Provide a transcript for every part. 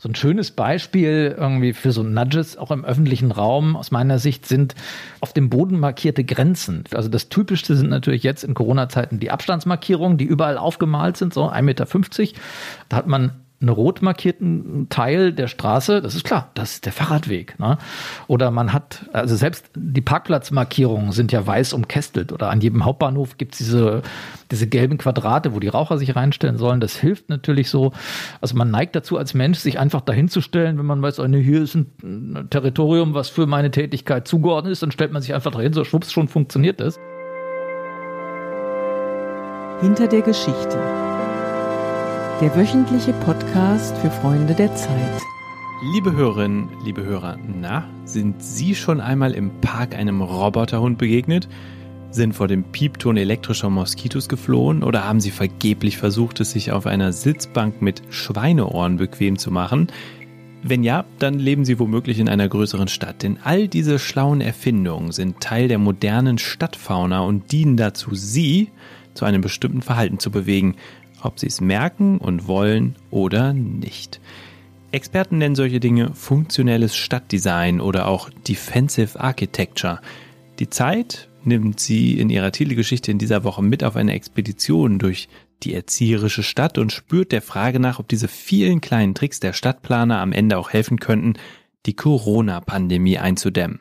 So ein schönes Beispiel irgendwie für so Nudges auch im öffentlichen Raum aus meiner Sicht sind auf dem Boden markierte Grenzen. Also das Typischste sind natürlich jetzt in Corona-Zeiten die Abstandsmarkierungen, die überall aufgemalt sind, so 1,50 Meter. Da hat man einen rot markierten Teil der Straße, das ist klar, das ist der Fahrradweg. Ne? Oder man hat, also selbst die Parkplatzmarkierungen sind ja weiß umkästelt oder an jedem Hauptbahnhof gibt's diese, diese gelben Quadrate, wo die Raucher sich reinstellen sollen. Das hilft natürlich so. Also man neigt dazu als Mensch, sich einfach dahin zu stellen, wenn man weiß, oh, hier ist ein Territorium, was für meine Tätigkeit zugeordnet ist, dann stellt man sich einfach dahin, so schwupps, schon funktioniert das. Hinter der Geschichte der wöchentliche Podcast für Freunde der Zeit. Liebe Hörerinnen, liebe Hörer, na, sind Sie schon einmal im Park einem Roboterhund begegnet? Sind vor dem Piepton elektrischer Moskitos geflohen oder haben Sie vergeblich versucht, es sich auf einer Sitzbank mit Schweineohren bequem zu machen? Wenn ja, dann leben Sie womöglich in einer größeren Stadt, denn all diese schlauen Erfindungen sind Teil der modernen Stadtfauna und dienen dazu, Sie zu einem bestimmten Verhalten zu bewegen ob sie es merken und wollen oder nicht. Experten nennen solche Dinge funktionelles Stadtdesign oder auch Defensive Architecture. Die Zeit nimmt sie in ihrer Titelgeschichte in dieser Woche mit auf eine Expedition durch die erzieherische Stadt und spürt der Frage nach, ob diese vielen kleinen Tricks der Stadtplaner am Ende auch helfen könnten, die Corona-Pandemie einzudämmen.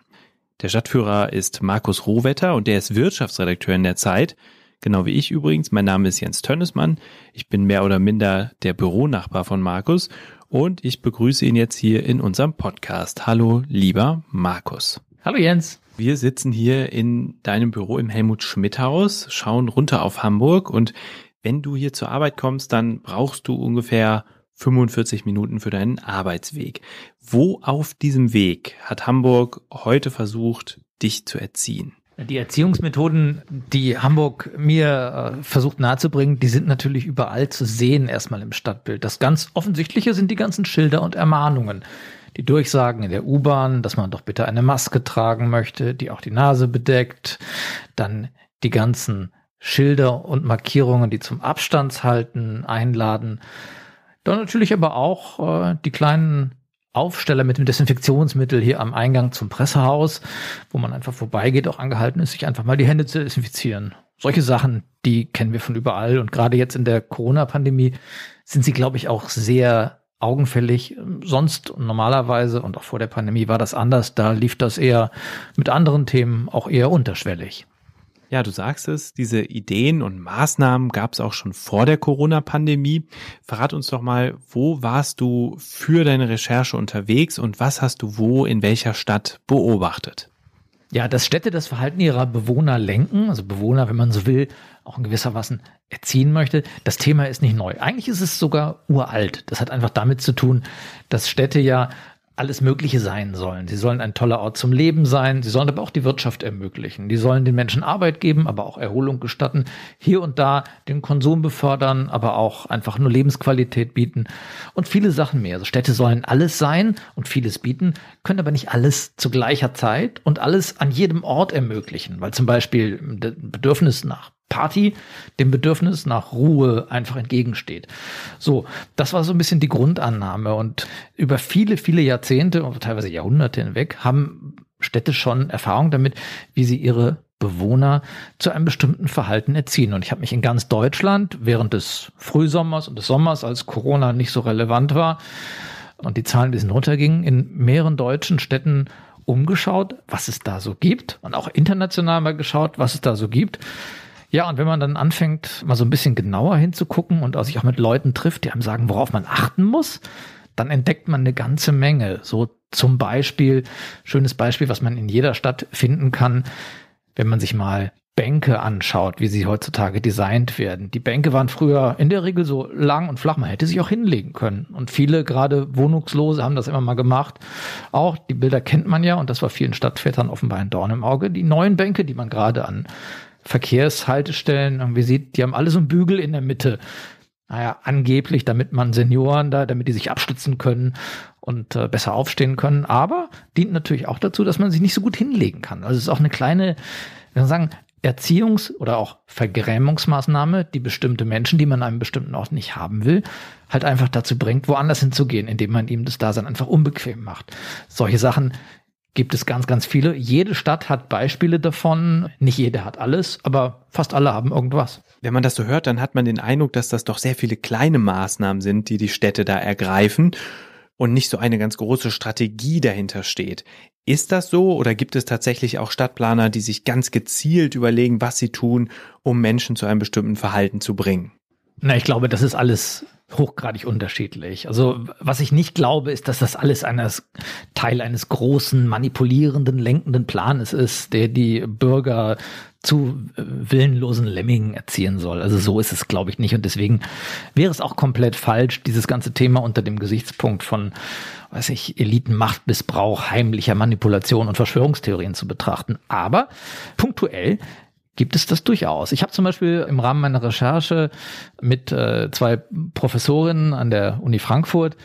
Der Stadtführer ist Markus Rohwetter und der ist Wirtschaftsredakteur in der Zeit. Genau wie ich übrigens. Mein Name ist Jens Tönnesmann. Ich bin mehr oder minder der Büronachbar von Markus und ich begrüße ihn jetzt hier in unserem Podcast. Hallo, lieber Markus. Hallo Jens. Wir sitzen hier in deinem Büro im Helmut Schmidt Haus, schauen runter auf Hamburg und wenn du hier zur Arbeit kommst, dann brauchst du ungefähr 45 Minuten für deinen Arbeitsweg. Wo auf diesem Weg hat Hamburg heute versucht, dich zu erziehen? Die Erziehungsmethoden, die Hamburg mir äh, versucht nahezubringen, die sind natürlich überall zu sehen, erstmal im Stadtbild. Das ganz Offensichtliche sind die ganzen Schilder und Ermahnungen. Die Durchsagen in der U-Bahn, dass man doch bitte eine Maske tragen möchte, die auch die Nase bedeckt. Dann die ganzen Schilder und Markierungen, die zum Abstandshalten einladen. Dann natürlich aber auch äh, die kleinen Aufsteller mit dem Desinfektionsmittel hier am Eingang zum Pressehaus, wo man einfach vorbeigeht, auch angehalten ist, sich einfach mal die Hände zu desinfizieren. Solche Sachen, die kennen wir von überall. Und gerade jetzt in der Corona-Pandemie sind sie, glaube ich, auch sehr augenfällig. Sonst normalerweise und auch vor der Pandemie war das anders. Da lief das eher mit anderen Themen auch eher unterschwellig. Ja, du sagst es, diese Ideen und Maßnahmen gab es auch schon vor der Corona-Pandemie. Verrat uns doch mal, wo warst du für deine Recherche unterwegs und was hast du wo in welcher Stadt beobachtet? Ja, dass Städte das Verhalten ihrer Bewohner lenken, also Bewohner, wenn man so will, auch in gewisser Weise erziehen möchte, das Thema ist nicht neu. Eigentlich ist es sogar uralt. Das hat einfach damit zu tun, dass Städte ja alles Mögliche sein sollen. Sie sollen ein toller Ort zum Leben sein. Sie sollen aber auch die Wirtschaft ermöglichen. Die sollen den Menschen Arbeit geben, aber auch Erholung gestatten. Hier und da den Konsum befördern, aber auch einfach nur Lebensqualität bieten und viele Sachen mehr. Also Städte sollen alles sein und vieles bieten, können aber nicht alles zu gleicher Zeit und alles an jedem Ort ermöglichen, weil zum Beispiel Bedürfnis nach Party dem Bedürfnis nach Ruhe einfach entgegensteht. So, das war so ein bisschen die Grundannahme und über viele, viele Jahrzehnte und teilweise Jahrhunderte hinweg haben Städte schon Erfahrung damit, wie sie ihre Bewohner zu einem bestimmten Verhalten erziehen. Und ich habe mich in ganz Deutschland während des Frühsommers und des Sommers, als Corona nicht so relevant war und die Zahlen ein bisschen runtergingen, in mehreren deutschen Städten umgeschaut, was es da so gibt und auch international mal geschaut, was es da so gibt. Ja, und wenn man dann anfängt, mal so ein bisschen genauer hinzugucken und sich auch mit Leuten trifft, die einem sagen, worauf man achten muss, dann entdeckt man eine ganze Menge. So zum Beispiel, schönes Beispiel, was man in jeder Stadt finden kann, wenn man sich mal Bänke anschaut, wie sie heutzutage designt werden. Die Bänke waren früher in der Regel so lang und flach, man hätte sich auch hinlegen können. Und viele, gerade Wohnungslose, haben das immer mal gemacht. Auch die Bilder kennt man ja und das war vielen Stadtvätern offenbar ein Dorn im Auge. Die neuen Bänke, die man gerade an Verkehrshaltestellen irgendwie sieht, die haben alle so einen Bügel in der Mitte. Naja, angeblich, damit man Senioren da, damit die sich abstützen können und äh, besser aufstehen können. Aber dient natürlich auch dazu, dass man sich nicht so gut hinlegen kann. Also es ist auch eine kleine, wir sagen, Erziehungs- oder auch Vergrämungsmaßnahme, die bestimmte Menschen, die man an einem bestimmten Ort nicht haben will, halt einfach dazu bringt, woanders hinzugehen, indem man ihm das Dasein einfach unbequem macht. Solche Sachen gibt es ganz, ganz viele. Jede Stadt hat Beispiele davon. Nicht jede hat alles, aber fast alle haben irgendwas. Wenn man das so hört, dann hat man den Eindruck, dass das doch sehr viele kleine Maßnahmen sind, die die Städte da ergreifen und nicht so eine ganz große Strategie dahinter steht. Ist das so oder gibt es tatsächlich auch Stadtplaner, die sich ganz gezielt überlegen, was sie tun, um Menschen zu einem bestimmten Verhalten zu bringen? Na, ich glaube, das ist alles hochgradig unterschiedlich. Also was ich nicht glaube, ist, dass das alles eines Teil eines großen, manipulierenden, lenkenden Planes ist, der die Bürger zu äh, willenlosen Lemmingen erziehen soll. Also so ist es, glaube ich, nicht. Und deswegen wäre es auch komplett falsch, dieses ganze Thema unter dem Gesichtspunkt von, weiß ich, Elitenmachtmissbrauch, heimlicher Manipulation und Verschwörungstheorien zu betrachten. Aber punktuell gibt es das durchaus. Ich habe zum Beispiel im Rahmen meiner Recherche mit äh, zwei Professorinnen an der Uni Frankfurt,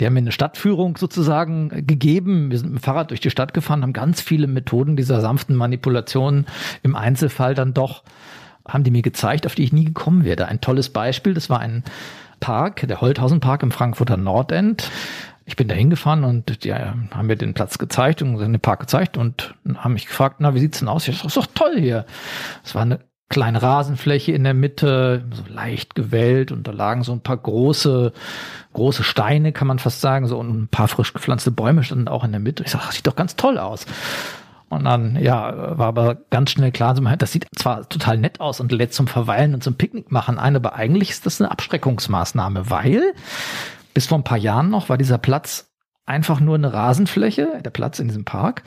die haben mir eine Stadtführung sozusagen gegeben. Wir sind mit dem Fahrrad durch die Stadt gefahren, haben ganz viele Methoden dieser sanften Manipulation im Einzelfall dann doch, haben die mir gezeigt, auf die ich nie gekommen werde. Ein tolles Beispiel, das war ein Park, der Holthausen Park im Frankfurter Nordend ich bin da hingefahren und die haben mir den Platz gezeigt und den Park gezeigt und haben mich gefragt, na, wie sieht's denn aus? Ich dachte, das ist doch toll hier. Es war eine kleine Rasenfläche in der Mitte, so leicht gewellt und da lagen so ein paar große, große Steine, kann man fast sagen, so und ein paar frisch gepflanzte Bäume standen auch in der Mitte. Ich sag, das sieht doch ganz toll aus. Und dann, ja, war aber ganz schnell klar, das sieht zwar total nett aus und lädt zum Verweilen und zum Picknick machen ein, aber eigentlich ist das eine Abschreckungsmaßnahme, weil bis vor ein paar Jahren noch war dieser Platz einfach nur eine Rasenfläche, der Platz in diesem Park.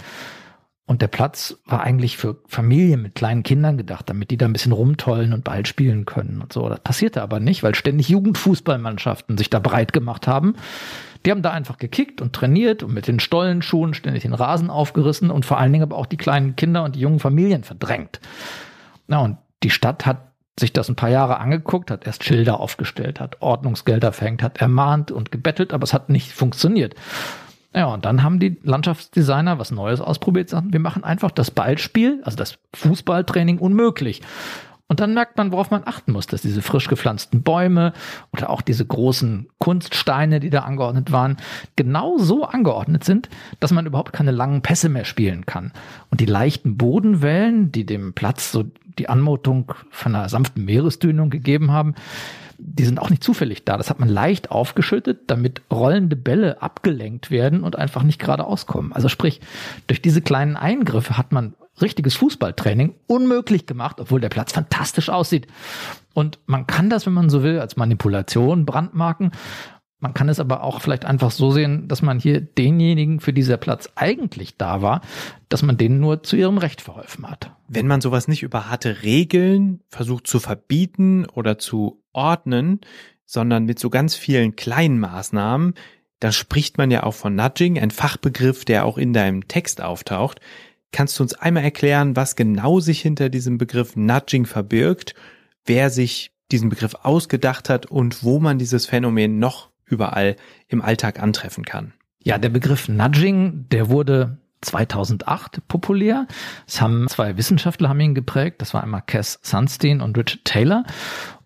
Und der Platz war eigentlich für Familien mit kleinen Kindern gedacht, damit die da ein bisschen rumtollen und Ball spielen können und so. Das passierte aber nicht, weil ständig Jugendfußballmannschaften sich da breit gemacht haben. Die haben da einfach gekickt und trainiert und mit den Stollenschuhen ständig den Rasen aufgerissen und vor allen Dingen aber auch die kleinen Kinder und die jungen Familien verdrängt. Na, und die Stadt hat sich das ein paar Jahre angeguckt, hat erst Schilder aufgestellt, hat Ordnungsgelder verhängt, hat ermahnt und gebettelt, aber es hat nicht funktioniert. Ja, und dann haben die Landschaftsdesigner was Neues ausprobiert, sagten, wir machen einfach das Ballspiel, also das Fußballtraining unmöglich. Und dann merkt man, worauf man achten muss, dass diese frisch gepflanzten Bäume oder auch diese großen Kunststeine, die da angeordnet waren, genau so angeordnet sind, dass man überhaupt keine langen Pässe mehr spielen kann. Und die leichten Bodenwellen, die dem Platz so die Anmutung von einer sanften Meeresdünung gegeben haben, die sind auch nicht zufällig da. Das hat man leicht aufgeschüttet, damit rollende Bälle abgelenkt werden und einfach nicht geradeaus kommen. Also sprich, durch diese kleinen Eingriffe hat man richtiges Fußballtraining unmöglich gemacht, obwohl der Platz fantastisch aussieht. Und man kann das, wenn man so will, als Manipulation brandmarken. Man kann es aber auch vielleicht einfach so sehen, dass man hier denjenigen, für dieser Platz eigentlich da war, dass man denen nur zu ihrem Recht verholfen hat. Wenn man sowas nicht über harte Regeln versucht zu verbieten oder zu ordnen, sondern mit so ganz vielen kleinen Maßnahmen, dann spricht man ja auch von Nudging, ein Fachbegriff, der auch in deinem Text auftaucht. Kannst du uns einmal erklären, was genau sich hinter diesem Begriff Nudging verbirgt, wer sich diesen Begriff ausgedacht hat und wo man dieses Phänomen noch überall im Alltag antreffen kann. Ja, der Begriff Nudging, der wurde 2008 populär. Es haben zwei Wissenschaftler haben ihn geprägt. Das war einmal Cass Sunstein und Richard Taylor.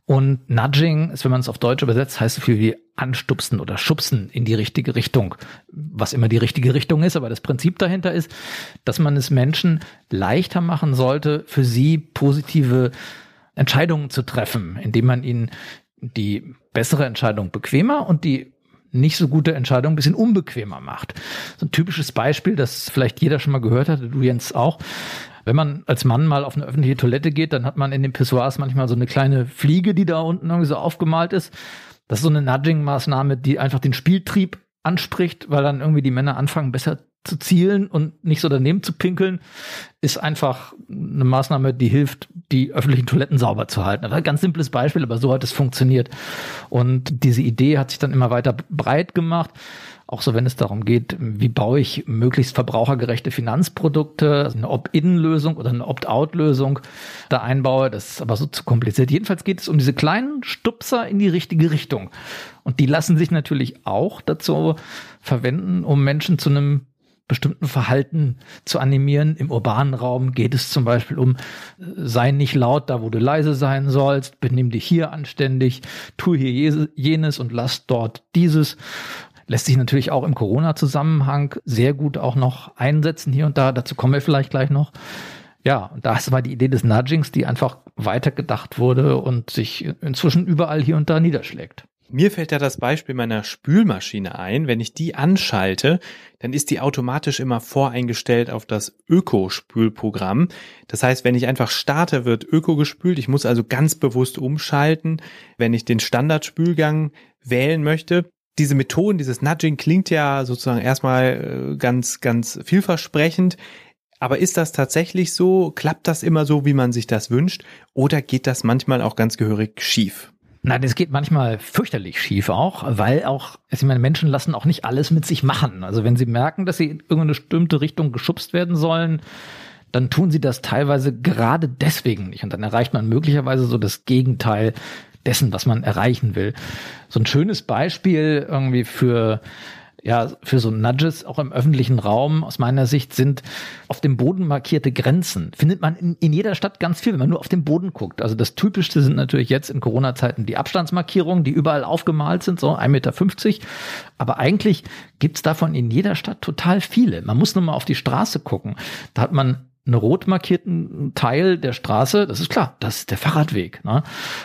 Und Nudging ist, wenn man es auf Deutsch übersetzt, heißt so viel wie anstupsen oder schubsen in die richtige Richtung. Was immer die richtige Richtung ist, aber das Prinzip dahinter ist, dass man es Menschen leichter machen sollte, für sie positive Entscheidungen zu treffen, indem man ihnen die bessere Entscheidung bequemer und die nicht so gute Entscheidung ein bisschen unbequemer macht. So ein typisches Beispiel, das vielleicht jeder schon mal gehört hat, du Jens auch. Wenn man als Mann mal auf eine öffentliche Toilette geht, dann hat man in den Pissoirs manchmal so eine kleine Fliege, die da unten irgendwie so aufgemalt ist. Das ist so eine Nudging-Maßnahme, die einfach den Spieltrieb anspricht, weil dann irgendwie die Männer anfangen, besser zu zielen und nicht so daneben zu pinkeln, ist einfach eine Maßnahme, die hilft, die öffentlichen Toiletten sauber zu halten. ein ganz simples Beispiel, aber so hat es funktioniert. Und diese Idee hat sich dann immer weiter breit gemacht. Auch so, wenn es darum geht, wie baue ich möglichst verbrauchergerechte Finanzprodukte, also eine Opt-in-Lösung oder eine Opt-out-Lösung da einbaue. Das ist aber so zu kompliziert. Jedenfalls geht es um diese kleinen Stupser in die richtige Richtung. Und die lassen sich natürlich auch dazu verwenden, um Menschen zu einem bestimmten Verhalten zu animieren. Im urbanen Raum geht es zum Beispiel um, sei nicht laut da, wo du leise sein sollst, benimm dich hier anständig, tu hier jenes und lass dort dieses. Lässt sich natürlich auch im Corona-Zusammenhang sehr gut auch noch einsetzen hier und da. Dazu kommen wir vielleicht gleich noch. Ja, und das war die Idee des Nudgings, die einfach weitergedacht wurde und sich inzwischen überall hier und da niederschlägt. Mir fällt da das Beispiel meiner Spülmaschine ein. Wenn ich die anschalte, dann ist die automatisch immer voreingestellt auf das Öko-Spülprogramm. Das heißt, wenn ich einfach starte, wird Öko gespült. Ich muss also ganz bewusst umschalten, wenn ich den Standardspülgang wählen möchte. Diese Methoden, dieses Nudging klingt ja sozusagen erstmal äh, ganz, ganz vielversprechend. Aber ist das tatsächlich so? Klappt das immer so, wie man sich das wünscht? Oder geht das manchmal auch ganz gehörig schief? Nein, das geht manchmal fürchterlich schief auch, weil auch, ich meine, Menschen lassen auch nicht alles mit sich machen. Also wenn sie merken, dass sie in irgendeine bestimmte Richtung geschubst werden sollen, dann tun sie das teilweise gerade deswegen nicht. Und dann erreicht man möglicherweise so das Gegenteil dessen, was man erreichen will. So ein schönes Beispiel irgendwie für ja, für so Nudges auch im öffentlichen Raum aus meiner Sicht sind auf dem Boden markierte Grenzen. Findet man in, in jeder Stadt ganz viel, wenn man nur auf den Boden guckt. Also das Typischste sind natürlich jetzt in Corona-Zeiten die Abstandsmarkierungen, die überall aufgemalt sind, so 1,50 Meter. Aber eigentlich gibt's davon in jeder Stadt total viele. Man muss nur mal auf die Straße gucken. Da hat man einen rot markierten Teil der Straße, das ist klar, das ist der Fahrradweg. Ne?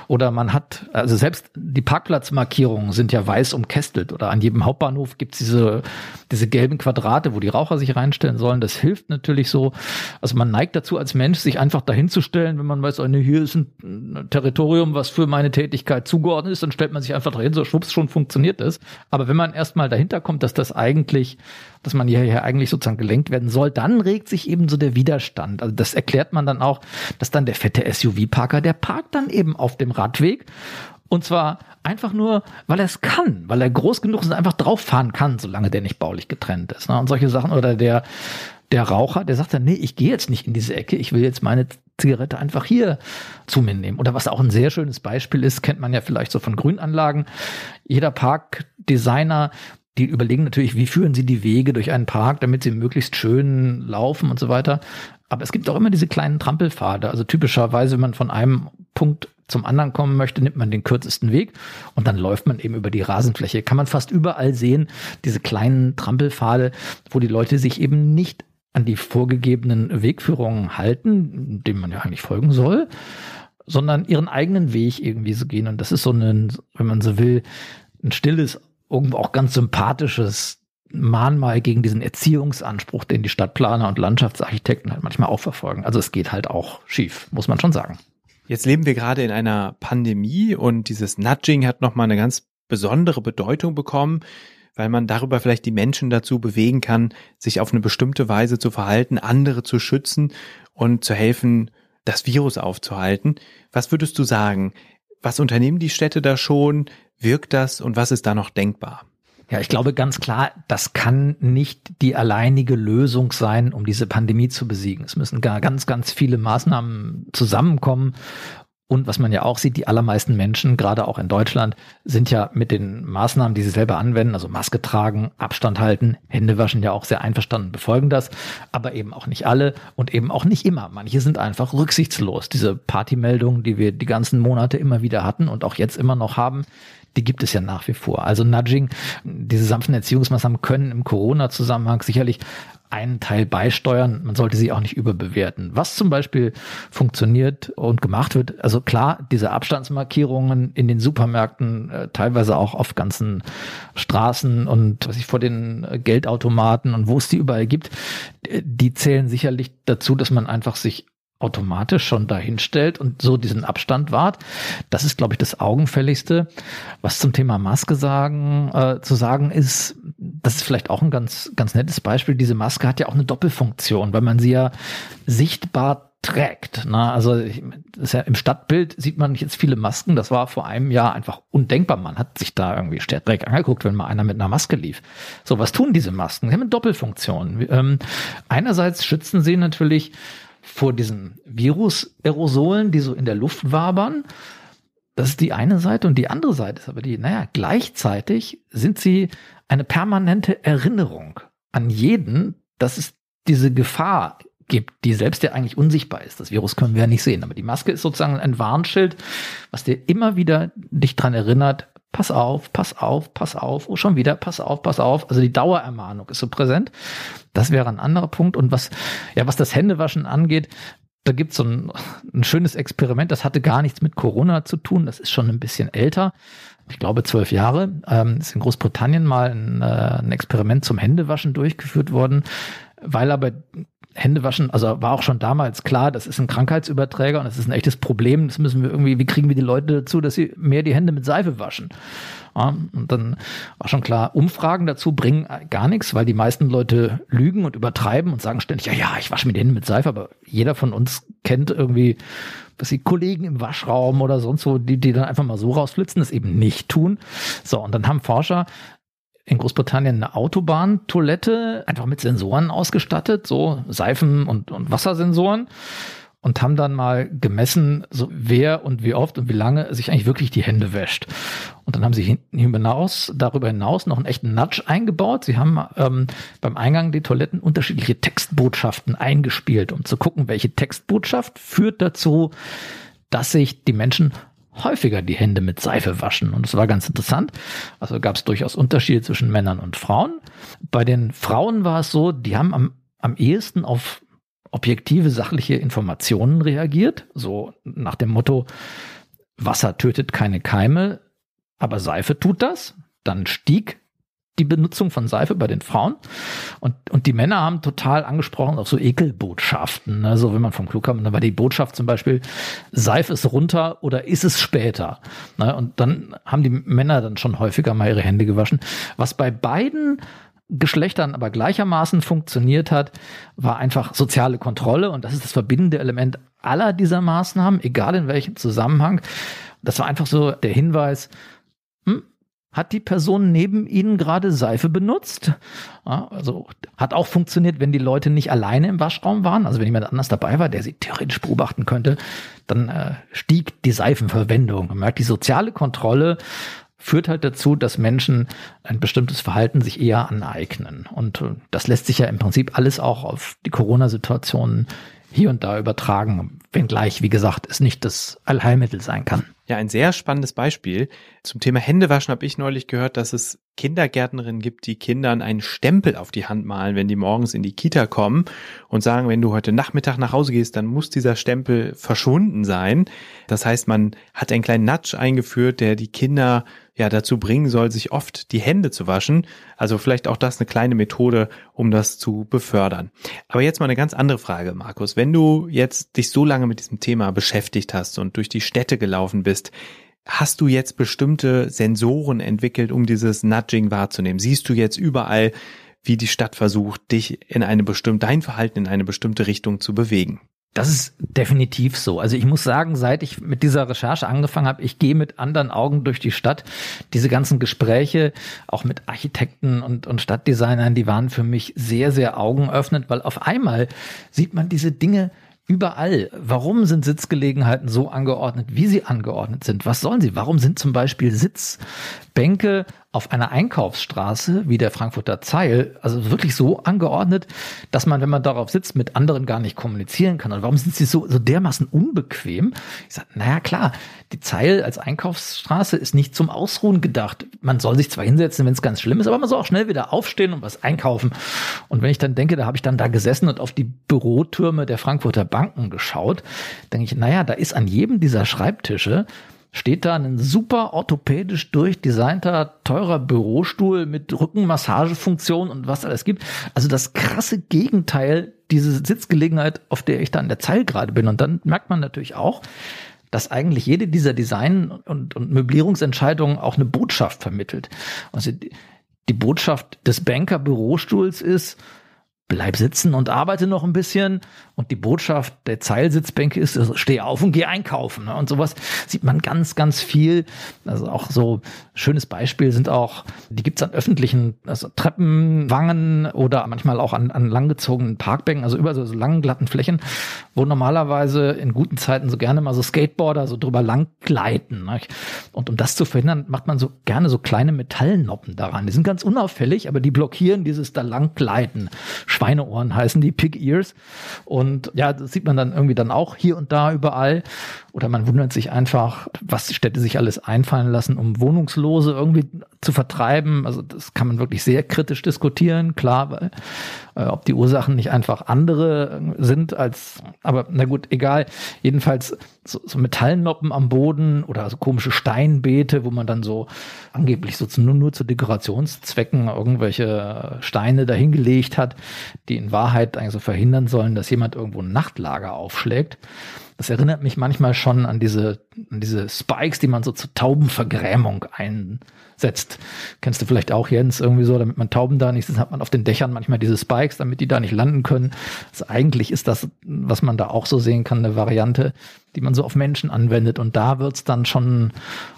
Oder man hat, also selbst die Parkplatzmarkierungen sind ja weiß umkästelt oder an jedem Hauptbahnhof gibt's diese, diese gelben Quadrate, wo die Raucher sich reinstellen sollen. Das hilft natürlich so. Also man neigt dazu als Mensch, sich einfach dahinzustellen, wenn man weiß, oh, nee, hier ist ein Territorium, was für meine Tätigkeit zugeordnet ist, dann stellt man sich einfach dahin, so schwupps, schon funktioniert es. Aber wenn man erstmal dahinter kommt, dass das eigentlich dass man hierher eigentlich sozusagen gelenkt werden soll, dann regt sich eben so der Widerstand. Also das erklärt man dann auch, dass dann der fette SUV-Parker, der parkt dann eben auf dem Radweg und zwar einfach nur, weil er es kann, weil er groß genug ist und einfach drauffahren kann, solange der nicht baulich getrennt ist. Ne? Und solche Sachen. Oder der, der Raucher, der sagt dann, nee, ich gehe jetzt nicht in diese Ecke, ich will jetzt meine Zigarette einfach hier zu mir nehmen. Oder was auch ein sehr schönes Beispiel ist, kennt man ja vielleicht so von Grünanlagen. Jeder Parkdesigner die überlegen natürlich, wie führen sie die Wege durch einen Park, damit sie möglichst schön laufen und so weiter. Aber es gibt auch immer diese kleinen Trampelpfade. Also typischerweise, wenn man von einem Punkt zum anderen kommen möchte, nimmt man den kürzesten Weg und dann läuft man eben über die Rasenfläche. Kann man fast überall sehen, diese kleinen Trampelpfade, wo die Leute sich eben nicht an die vorgegebenen Wegführungen halten, dem man ja eigentlich folgen soll, sondern ihren eigenen Weg irgendwie so gehen. Und das ist so ein, wenn man so will, ein stilles irgendwo auch ganz sympathisches Mahnmal gegen diesen Erziehungsanspruch, den die Stadtplaner und Landschaftsarchitekten halt manchmal auch verfolgen. Also es geht halt auch schief, muss man schon sagen. Jetzt leben wir gerade in einer Pandemie und dieses Nudging hat nochmal eine ganz besondere Bedeutung bekommen, weil man darüber vielleicht die Menschen dazu bewegen kann, sich auf eine bestimmte Weise zu verhalten, andere zu schützen und zu helfen, das Virus aufzuhalten. Was würdest du sagen? Was unternehmen die Städte da schon? Wirkt das und was ist da noch denkbar? Ja, ich glaube ganz klar, das kann nicht die alleinige Lösung sein, um diese Pandemie zu besiegen. Es müssen gar ganz, ganz viele Maßnahmen zusammenkommen. Und was man ja auch sieht, die allermeisten Menschen, gerade auch in Deutschland, sind ja mit den Maßnahmen, die sie selber anwenden, also Maske tragen, Abstand halten, Hände waschen, ja auch sehr einverstanden, befolgen das, aber eben auch nicht alle und eben auch nicht immer. Manche sind einfach rücksichtslos. Diese Partymeldungen, die wir die ganzen Monate immer wieder hatten und auch jetzt immer noch haben, die gibt es ja nach wie vor. Also Nudging, diese sanften Erziehungsmaßnahmen können im Corona-Zusammenhang sicherlich einen Teil beisteuern. Man sollte sie auch nicht überbewerten. Was zum Beispiel funktioniert und gemacht wird, also klar, diese Abstandsmarkierungen in den Supermärkten, äh, teilweise auch auf ganzen Straßen und was ich vor den Geldautomaten und wo es die überall gibt, die zählen sicherlich dazu, dass man einfach sich automatisch schon dahin stellt und so diesen Abstand wahrt. Das ist, glaube ich, das Augenfälligste. Was zum Thema Maske sagen, äh, zu sagen ist, das ist vielleicht auch ein ganz, ganz nettes Beispiel. Diese Maske hat ja auch eine Doppelfunktion, weil man sie ja sichtbar trägt. Na, also ist ja im Stadtbild sieht man jetzt viele Masken. Das war vor einem Jahr einfach undenkbar. Man hat sich da irgendwie direkt angeguckt, wenn mal einer mit einer Maske lief. So, was tun diese Masken? Sie haben eine Doppelfunktion. Ähm, einerseits schützen sie natürlich vor diesen Virus-Aerosolen, die so in der Luft wabern. Das ist die eine Seite und die andere Seite ist aber die, naja, gleichzeitig sind sie eine permanente Erinnerung an jeden, dass es diese Gefahr gibt, die selbst ja eigentlich unsichtbar ist. Das Virus können wir ja nicht sehen, aber die Maske ist sozusagen ein Warnschild, was dir immer wieder dich dran erinnert, pass auf, pass auf, pass auf, oh schon wieder, pass auf, pass auf. Also die Dauerermahnung ist so präsent. Das wäre ein anderer Punkt. Und was, ja, was das Händewaschen angeht, da gibt's so ein, ein schönes Experiment, das hatte gar nichts mit Corona zu tun, das ist schon ein bisschen älter. Ich glaube zwölf Jahre. Ähm, ist in Großbritannien mal ein, äh, ein Experiment zum Händewaschen durchgeführt worden, weil aber Händewaschen, also war auch schon damals klar, das ist ein Krankheitsüberträger und das ist ein echtes Problem. Das müssen wir irgendwie, wie kriegen wir die Leute dazu, dass sie mehr die Hände mit Seife waschen? Ja, und dann war schon klar, Umfragen dazu bringen gar nichts, weil die meisten Leute lügen und übertreiben und sagen ständig, ja, ja, ich wasche mir die Hände mit Seife, aber jeder von uns kennt irgendwie, dass die Kollegen im Waschraum oder sonst wo, die, die dann einfach mal so rausflitzen, das eben nicht tun. So, und dann haben Forscher in Großbritannien eine Autobahntoilette einfach mit Sensoren ausgestattet, so Seifen- und, und Wassersensoren und haben dann mal gemessen, so wer und wie oft und wie lange sich eigentlich wirklich die Hände wäscht. Und dann haben sie hinaus, darüber hinaus noch einen echten Nudge eingebaut. Sie haben ähm, beim Eingang der Toiletten unterschiedliche Textbotschaften eingespielt, um zu gucken, welche Textbotschaft führt dazu, dass sich die Menschen häufiger die Hände mit Seife waschen. Und es war ganz interessant. Also gab es durchaus Unterschiede zwischen Männern und Frauen. Bei den Frauen war es so, die haben am, am ehesten auf objektive, sachliche Informationen reagiert. So nach dem Motto, Wasser tötet keine Keime, aber Seife tut das. Dann stieg die Benutzung von Seife bei den Frauen. Und, und die Männer haben total angesprochen auf so Ekelbotschaften. Also wenn man vom Klug kam, dann war die Botschaft zum Beispiel, Seife ist runter oder ist es später. Ne? Und dann haben die Männer dann schon häufiger mal ihre Hände gewaschen. Was bei beiden Geschlechtern aber gleichermaßen funktioniert hat, war einfach soziale Kontrolle. Und das ist das verbindende Element aller dieser Maßnahmen, egal in welchem Zusammenhang. Das war einfach so der Hinweis, hat die Person neben Ihnen gerade Seife benutzt? Ja, also hat auch funktioniert, wenn die Leute nicht alleine im Waschraum waren. Also wenn jemand anders dabei war, der sie theoretisch beobachten könnte, dann äh, stieg die Seifenverwendung. Man merkt, die soziale Kontrolle führt halt dazu, dass Menschen ein bestimmtes Verhalten sich eher aneignen. Und äh, das lässt sich ja im Prinzip alles auch auf die Corona-Situation hier und da übertragen, wenngleich, wie gesagt, es nicht das Allheilmittel sein kann. Ja, ein sehr spannendes Beispiel. Zum Thema Händewaschen habe ich neulich gehört, dass es Kindergärtnerinnen gibt, die Kindern einen Stempel auf die Hand malen, wenn die morgens in die Kita kommen und sagen, wenn du heute Nachmittag nach Hause gehst, dann muss dieser Stempel verschwunden sein. Das heißt, man hat einen kleinen Nudge eingeführt, der die Kinder ja dazu bringen soll, sich oft die Hände zu waschen. Also vielleicht auch das eine kleine Methode, um das zu befördern. Aber jetzt mal eine ganz andere Frage, Markus. Wenn du jetzt dich so lange mit diesem Thema beschäftigt hast und durch die Städte gelaufen bist, Hast du jetzt bestimmte Sensoren entwickelt, um dieses Nudging wahrzunehmen? Siehst du jetzt überall, wie die Stadt versucht, dich in eine bestimmte, dein Verhalten in eine bestimmte Richtung zu bewegen? Das ist definitiv so. Also ich muss sagen, seit ich mit dieser Recherche angefangen habe, ich gehe mit anderen Augen durch die Stadt. Diese ganzen Gespräche, auch mit Architekten und, und Stadtdesignern, die waren für mich sehr, sehr augenöffnend, weil auf einmal sieht man diese Dinge überall. Warum sind Sitzgelegenheiten so angeordnet, wie sie angeordnet sind? Was sollen sie? Warum sind zum Beispiel Sitzbänke auf einer Einkaufsstraße wie der Frankfurter Zeil, also wirklich so angeordnet, dass man, wenn man darauf sitzt, mit anderen gar nicht kommunizieren kann. Und warum sind sie so, so dermaßen unbequem? Ich sage, naja, klar, die Zeil als Einkaufsstraße ist nicht zum Ausruhen gedacht. Man soll sich zwar hinsetzen, wenn es ganz schlimm ist, aber man soll auch schnell wieder aufstehen und was einkaufen. Und wenn ich dann denke, da habe ich dann da gesessen und auf die Bürotürme der Frankfurter Banken geschaut, denke ich, naja, da ist an jedem dieser Schreibtische steht da ein super orthopädisch durchdesignter, teurer Bürostuhl mit Rückenmassagefunktion und was alles gibt. Also das krasse Gegenteil, diese Sitzgelegenheit, auf der ich da an der Zeil gerade bin. Und dann merkt man natürlich auch, dass eigentlich jede dieser Design- und, und Möblierungsentscheidungen auch eine Botschaft vermittelt. Also die, die Botschaft des Banker-Bürostuhls ist, bleib sitzen und arbeite noch ein bisschen. Und die Botschaft der Zeilsitzbänke ist, also steh auf und geh einkaufen. Ne? Und sowas sieht man ganz, ganz viel. Also auch so schönes Beispiel sind auch, die gibt's an öffentlichen also Treppenwangen oder manchmal auch an, an langgezogenen Parkbänken, also über so, so langen, glatten Flächen, wo normalerweise in guten Zeiten so gerne mal so Skateboarder so drüber lang gleiten. Ne? Und um das zu verhindern, macht man so gerne so kleine Metallnoppen daran. Die sind ganz unauffällig, aber die blockieren dieses da lang gleiten Schweineohren heißen die, Pig Ears. Und ja, das sieht man dann irgendwie dann auch hier und da überall. Oder man wundert sich einfach, was die Städte sich alles einfallen lassen, um Wohnungslose irgendwie zu vertreiben. Also das kann man wirklich sehr kritisch diskutieren, klar, weil äh, ob die Ursachen nicht einfach andere sind als, aber na gut, egal. Jedenfalls so, so Metallnoppen am Boden oder so komische Steinbeete, wo man dann so angeblich so nur, nur zu Dekorationszwecken irgendwelche Steine dahingelegt hat, die in Wahrheit eigentlich so verhindern sollen, dass jemand irgendwo ein Nachtlager aufschlägt. Das erinnert mich manchmal schon an diese, an diese Spikes, die man so zur Taubenvergrämung einsetzt. Kennst du vielleicht auch, Jens, irgendwie so, damit man Tauben da nicht sitzt, hat man auf den Dächern manchmal diese Spikes, damit die da nicht landen können. Also eigentlich ist das, was man da auch so sehen kann, eine Variante, die man so auf Menschen anwendet. Und da wird's dann schon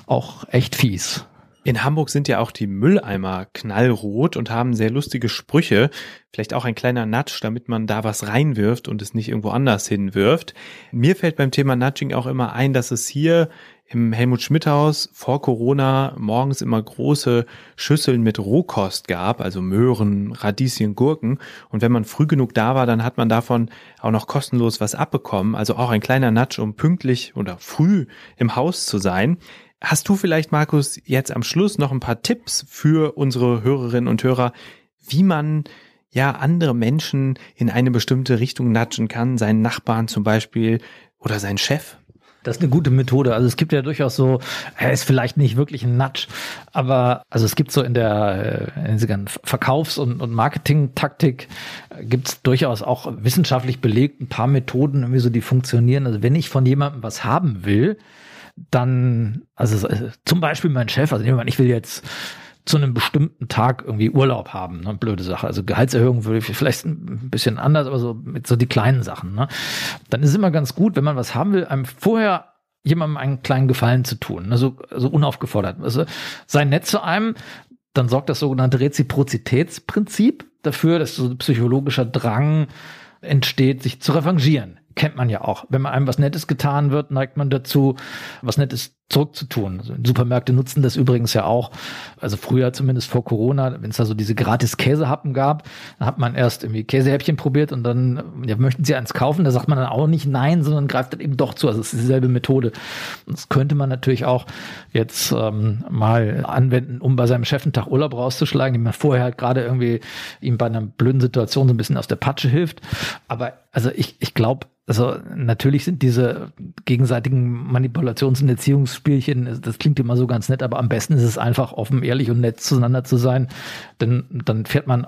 auch echt fies. In Hamburg sind ja auch die Mülleimer knallrot und haben sehr lustige Sprüche. Vielleicht auch ein kleiner Nudge, damit man da was reinwirft und es nicht irgendwo anders hinwirft. Mir fällt beim Thema Nudging auch immer ein, dass es hier im Helmut Schmidt Haus vor Corona morgens immer große Schüsseln mit Rohkost gab, also Möhren, Radieschen, Gurken. Und wenn man früh genug da war, dann hat man davon auch noch kostenlos was abbekommen. Also auch ein kleiner Nudge, um pünktlich oder früh im Haus zu sein. Hast du vielleicht, Markus, jetzt am Schluss noch ein paar Tipps für unsere Hörerinnen und Hörer, wie man ja andere Menschen in eine bestimmte Richtung natschen kann, seinen Nachbarn zum Beispiel oder seinen Chef? Das ist eine gute Methode. Also es gibt ja durchaus so, er ist vielleicht nicht wirklich ein Nudge, aber also es gibt so in der, äh, in Verkaufs- und, und Marketing-Taktik äh, gibt es durchaus auch wissenschaftlich belegt ein paar Methoden, irgendwie so, die funktionieren. Also wenn ich von jemandem was haben will, dann, also äh, zum Beispiel mein Chef, also ich will jetzt zu einem bestimmten Tag irgendwie Urlaub haben, ne? blöde Sache. Also Gehaltserhöhung würde ich vielleicht ein bisschen anders, aber so mit so die kleinen Sachen. Ne? Dann ist es immer ganz gut, wenn man was haben will, einem vorher jemandem einen kleinen Gefallen zu tun, also, also unaufgefordert. Also sei nett zu einem, dann sorgt das sogenannte Reziprozitätsprinzip dafür, dass so ein psychologischer Drang entsteht, sich zu revanchieren kennt man ja auch. Wenn man einem was Nettes getan wird, neigt man dazu, was Nettes zurückzutun. Also Supermärkte nutzen das übrigens ja auch. Also früher zumindest vor Corona, wenn es da so diese gratis Käsehappen gab, dann hat man erst irgendwie Käsehäppchen probiert und dann ja, möchten sie eins kaufen, da sagt man dann auch nicht nein, sondern greift dann eben doch zu. Also es ist dieselbe Methode. Das könnte man natürlich auch jetzt ähm, mal anwenden, um bei seinem Chef einen Tag Urlaub rauszuschlagen, den man vorher halt gerade irgendwie ihm bei einer blöden Situation so ein bisschen aus der Patsche hilft. Aber also ich, ich glaube, also natürlich sind diese gegenseitigen Manipulations- und Erziehungsspielchen, das klingt immer so ganz nett, aber am besten ist es einfach offen, ehrlich und nett zueinander zu sein, denn dann fährt man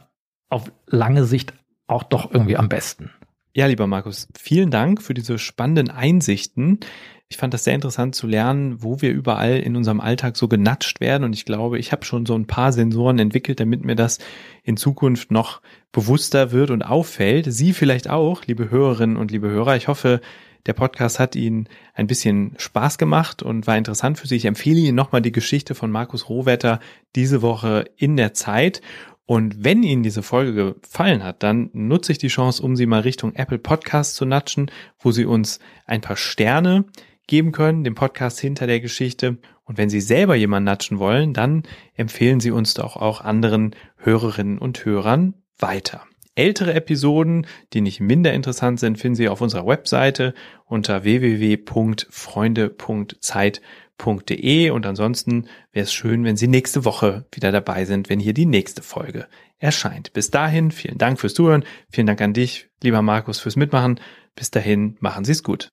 auf lange Sicht auch doch irgendwie am besten. Ja, lieber Markus, vielen Dank für diese spannenden Einsichten. Ich fand das sehr interessant zu lernen, wo wir überall in unserem Alltag so genatscht werden. Und ich glaube, ich habe schon so ein paar Sensoren entwickelt, damit mir das in Zukunft noch bewusster wird und auffällt. Sie vielleicht auch, liebe Hörerinnen und liebe Hörer. Ich hoffe, der Podcast hat Ihnen ein bisschen Spaß gemacht und war interessant für Sie. Ich empfehle Ihnen nochmal die Geschichte von Markus Rohwetter diese Woche in der Zeit. Und wenn Ihnen diese Folge gefallen hat, dann nutze ich die Chance, um Sie mal Richtung Apple Podcast zu natschen, wo Sie uns ein paar Sterne geben können, dem Podcast hinter der Geschichte. Und wenn Sie selber jemanden natschen wollen, dann empfehlen Sie uns doch auch anderen Hörerinnen und Hörern weiter. Ältere Episoden, die nicht minder interessant sind, finden Sie auf unserer Webseite unter www.freunde.zeit.de und ansonsten wäre es schön, wenn Sie nächste Woche wieder dabei sind, wenn hier die nächste Folge erscheint. Bis dahin, vielen Dank fürs Zuhören, vielen Dank an dich, lieber Markus, fürs Mitmachen. Bis dahin, machen Sie es gut.